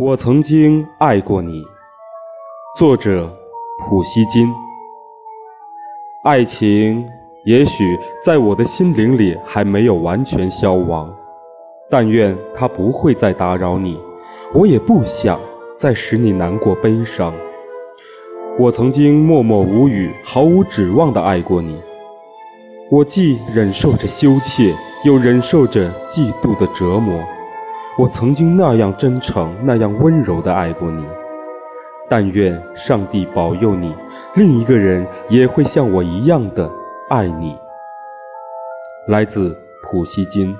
我曾经爱过你。作者：普希金。爱情也许在我的心灵里还没有完全消亡，但愿它不会再打扰你。我也不想再使你难过悲伤。我曾经默默无语、毫无指望地爱过你。我既忍受着羞怯，又忍受着嫉妒的折磨。我曾经那样真诚、那样温柔地爱过你，但愿上帝保佑你，另一个人也会像我一样的爱你。来自普希金。